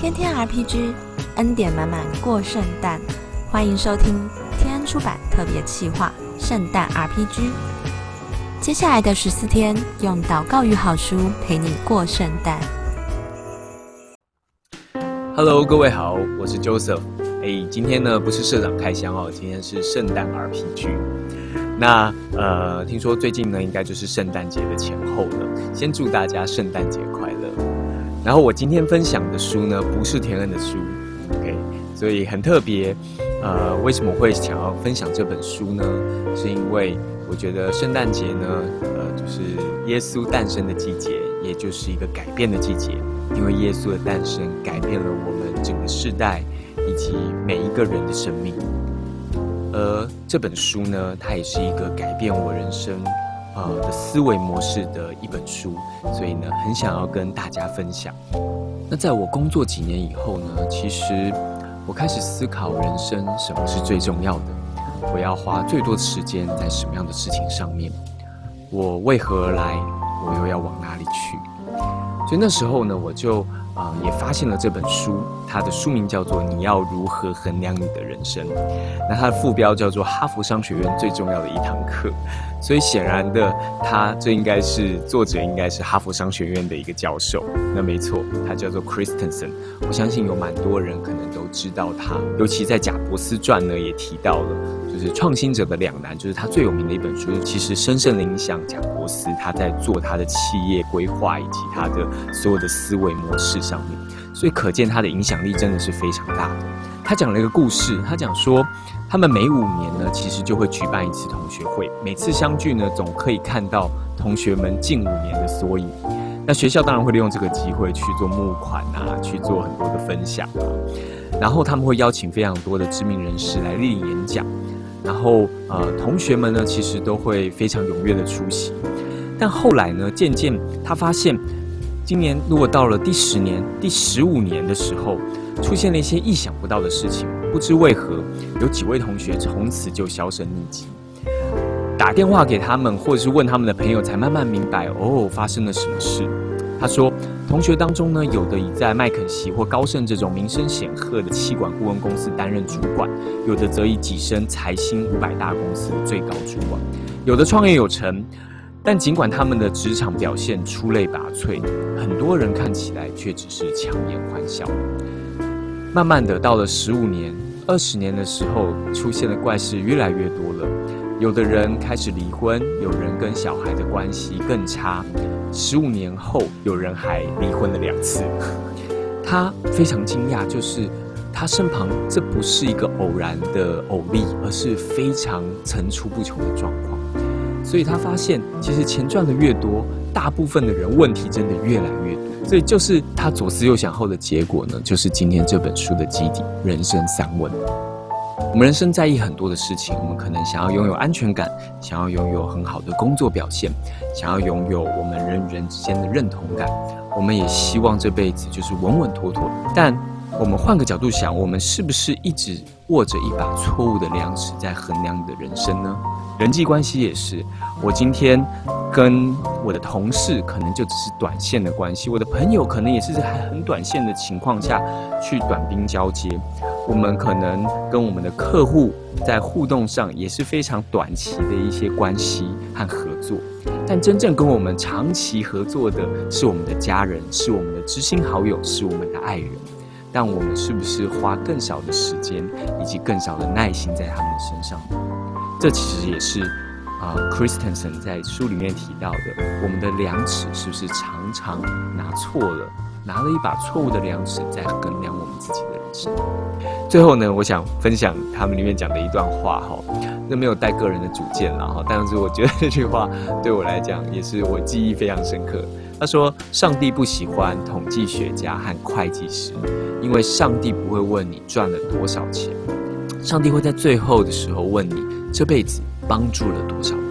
天天 RPG，恩典满满过圣诞，欢迎收听天安出版特别企划《圣诞 RPG》。接下来的十四天，用祷告与好书陪你过圣诞。Hello，各位好，我是 Joseph。哎，今天呢不是社长开箱哦，今天是圣诞 RPG。那呃，听说最近呢应该就是圣诞节的前后了，先祝大家圣诞节快乐。然后我今天分享的书呢不是田恩的书，OK，所以很特别。呃，为什么会想要分享这本书呢？是因为我觉得圣诞节呢，呃，就是耶稣诞生的季节，也就是一个改变的季节。因为耶稣的诞生改变了我们整个世代以及每一个人的生命，而这本书呢，它也是一个改变我人生呃的思维模式的一本书，所以呢，很想要跟大家分享。那在我工作几年以后呢，其实我开始思考人生什么是最重要的，我要花最多的时间在什么样的事情上面，我为何而来，我又要往哪里去？所以那时候呢，我就啊、也发现了这本书，它的书名叫做《你要如何衡量你的人生》，那它的副标叫做《哈佛商学院最重要的一堂课》。所以显然的，他这应该是作者，应该是哈佛商学院的一个教授。那没错，他叫做 Christensen。我相信有蛮多人可能都知道他，尤其在贾伯斯传呢也提到了，就是创新者的两难，就是他最有名的一本书，其实深深的影响贾伯斯他在做他的企业规划以及他的所有的思维模式上面。所以可见他的影响力真的是非常大的。他讲了一个故事，他讲说，他们每五年呢，其实就会举办一次同学会，每次相聚呢，总可以看到同学们近五年的缩影。那学校当然会利用这个机会去做募款啊，去做很多的分享啊，然后他们会邀请非常多的知名人士来莅临演讲，然后呃，同学们呢，其实都会非常踊跃的出席。但后来呢，渐渐他发现，今年如果到了第十年、第十五年的时候，出现了一些意想不到的事情，不知为何，有几位同学从此就销声匿迹。打电话给他们，或者是问他们的朋友，才慢慢明白哦，发生了什么事。他说，同学当中呢，有的已在麦肯锡或高盛这种名声显赫的气管顾问公司担任主管，有的则已跻身财新五百大公司的最高主管，有的创业有成。但尽管他们的职场表现出类拔萃，很多人看起来却只是强颜欢笑。慢慢的，到了十五年、二十年的时候，出现的怪事越来越多了。有的人开始离婚，有人跟小孩的关系更差。十五年后，有人还离婚了两次。他非常惊讶，就是他身旁这不是一个偶然的偶例，而是非常层出不穷的状况。所以他发现，其实钱赚的越多，大部分的人问题真的越来越多。所以就是他左思右想后的结果呢，就是今天这本书的基底——人生三问。我们人生在意很多的事情，我们可能想要拥有安全感，想要拥有很好的工作表现，想要拥有我们人与人之间的认同感。我们也希望这辈子就是稳稳妥妥。但我们换个角度想，我们是不是一直握着一把错误的量尺在衡量你的人生呢？人际关系也是，我今天跟我的同事可能就只是短线的关系，我的朋友可能也是在很短线的情况下去短兵交接。我们可能跟我们的客户在互动上也是非常短期的一些关系和合作，但真正跟我们长期合作的是我们的家人，是我们的知心好友，是我们的爱人。但我们是不是花更少的时间以及更少的耐心在他们的身上呢？这其实也是啊、，Christensen 在书里面提到的，我们的量尺是不是常常拿错了，拿了一把错误的量尺在衡量我们自己的人生？最后呢，我想分享他们里面讲的一段话哈，那没有带个人的主见了哈，但是我觉得这句话对我来讲也是我记忆非常深刻。他说：“上帝不喜欢统计学家和会计师，因为上帝不会问你赚了多少钱，上帝会在最后的时候问你这辈子帮助了多少人。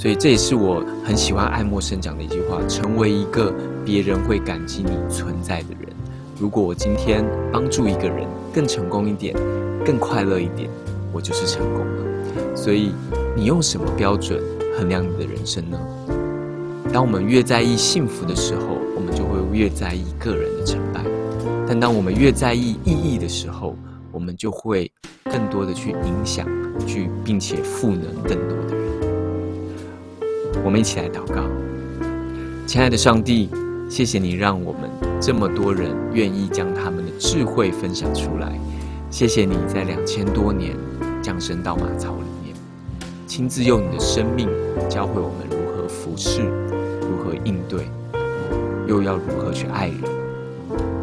所以这也是我很喜欢爱默生讲的一句话：成为一个别人会感激你存在的人。如果我今天帮助一个人更成功一点，更快乐一点，我就是成功了。所以你用什么标准衡量你的人生呢？”当我们越在意幸福的时候，我们就会越在意个人的成败。但当我们越在意意义的时候，我们就会更多的去影响，去并且赋能更多的人。我们一起来祷告，亲爱的上帝，谢谢你让我们这么多人愿意将他们的智慧分享出来。谢谢你在两千多年降生到马槽里面，亲自用你的生命教会我们如何服侍，如何应对，又要如何去爱人。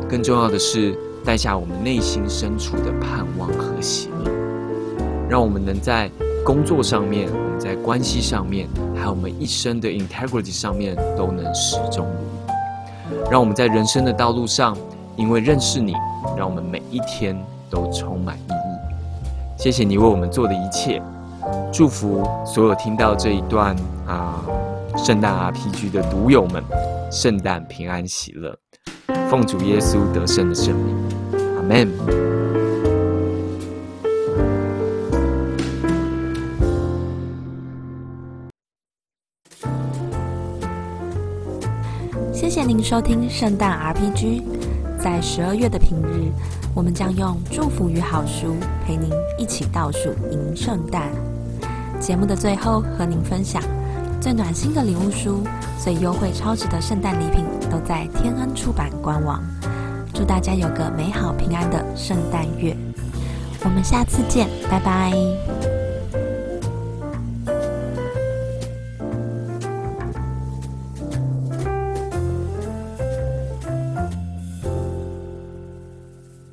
更重要的是，带下我们内心深处的盼望和喜乐，让我们能在工作上面、我们在关系上面，还有我们一生的 integrity 上面，都能始终如一。让我们在人生的道路上，因为认识你，让我们每一天都充满意义。谢谢你为我们做的一切，祝福所有听到这一段啊圣诞 RPG 的读友们，圣诞平安喜乐。奉主耶稣得胜的圣名，阿门。谢谢您收听圣诞 RPG。在十二月的平日，我们将用祝福与好书陪您一起倒数迎圣诞。节目的最后，和您分享最暖心的礼物书、最优惠超值的圣诞礼品，都在天恩出版官网。祝大家有个美好平安的圣诞月！我们下次见，拜拜。